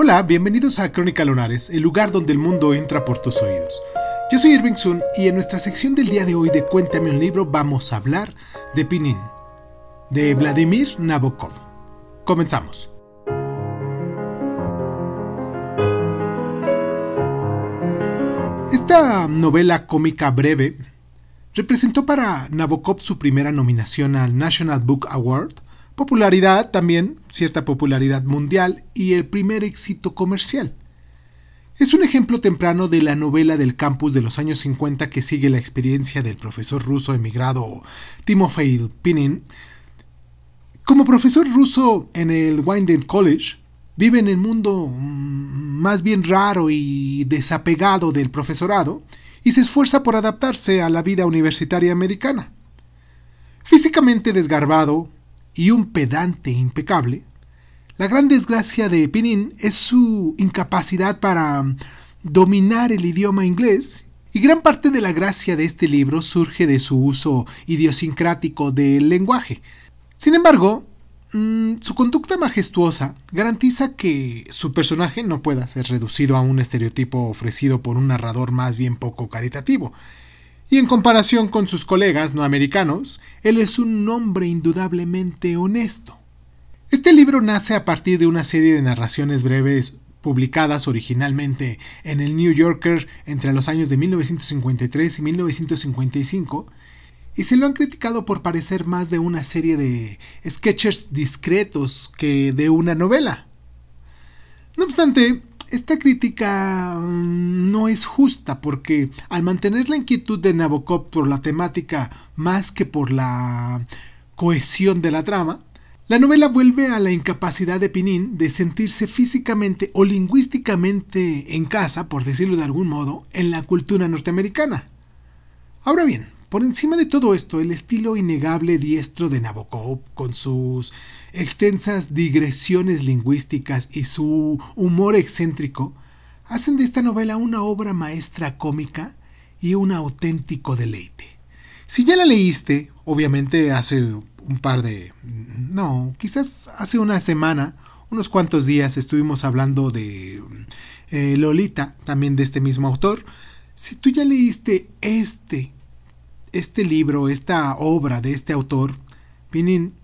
Hola, bienvenidos a Crónica Lunares, el lugar donde el mundo entra por tus oídos. Yo soy Irving Sun y en nuestra sección del día de hoy de Cuéntame un libro vamos a hablar de Pinin, de Vladimir Nabokov. Comenzamos. Esta novela cómica breve representó para Nabokov su primera nominación al National Book Award popularidad también, cierta popularidad mundial y el primer éxito comercial. Es un ejemplo temprano de la novela del campus de los años 50 que sigue la experiencia del profesor ruso emigrado Timofey Pinin. Como profesor ruso en el Winding College, vive en el mundo mm, más bien raro y desapegado del profesorado y se esfuerza por adaptarse a la vida universitaria americana. Físicamente desgarbado, y un pedante impecable, la gran desgracia de Pinin es su incapacidad para dominar el idioma inglés y gran parte de la gracia de este libro surge de su uso idiosincrático del lenguaje. Sin embargo, mm, su conducta majestuosa garantiza que su personaje no pueda ser reducido a un estereotipo ofrecido por un narrador más bien poco caritativo, y en comparación con sus colegas no americanos, él es un hombre indudablemente honesto. Este libro nace a partir de una serie de narraciones breves publicadas originalmente en el New Yorker entre los años de 1953 y 1955, y se lo han criticado por parecer más de una serie de sketches discretos que de una novela. No obstante, esta crítica mm, no es justa porque al mantener la inquietud de Nabokov por la temática más que por la cohesión de la trama, la novela vuelve a la incapacidad de Pinin de sentirse físicamente o lingüísticamente en casa, por decirlo de algún modo, en la cultura norteamericana. Ahora bien, por encima de todo esto, el estilo innegable diestro de Nabokov, con sus extensas digresiones lingüísticas y su humor excéntrico, hacen de esta novela una obra maestra cómica y un auténtico deleite. Si ya la leíste, obviamente hace un par de... no, quizás hace una semana, unos cuantos días estuvimos hablando de eh, Lolita, también de este mismo autor. Si tú ya leíste este este libro, esta obra de este autor, Pinin,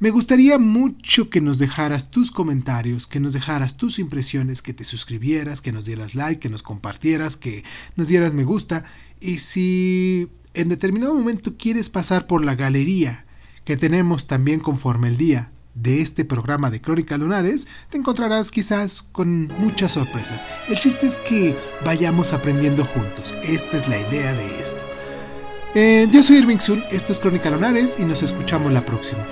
me gustaría mucho que nos dejaras tus comentarios, que nos dejaras tus impresiones, que te suscribieras, que nos dieras like, que nos compartieras, que nos dieras me gusta. Y si en determinado momento quieres pasar por la galería que tenemos también conforme el día de este programa de Crónica Lunares, te encontrarás quizás con muchas sorpresas. El chiste es que vayamos aprendiendo juntos. Esta es la idea de esto. Eh, yo soy Irving Sun, esto es Crónica Lunares y nos escuchamos la próxima.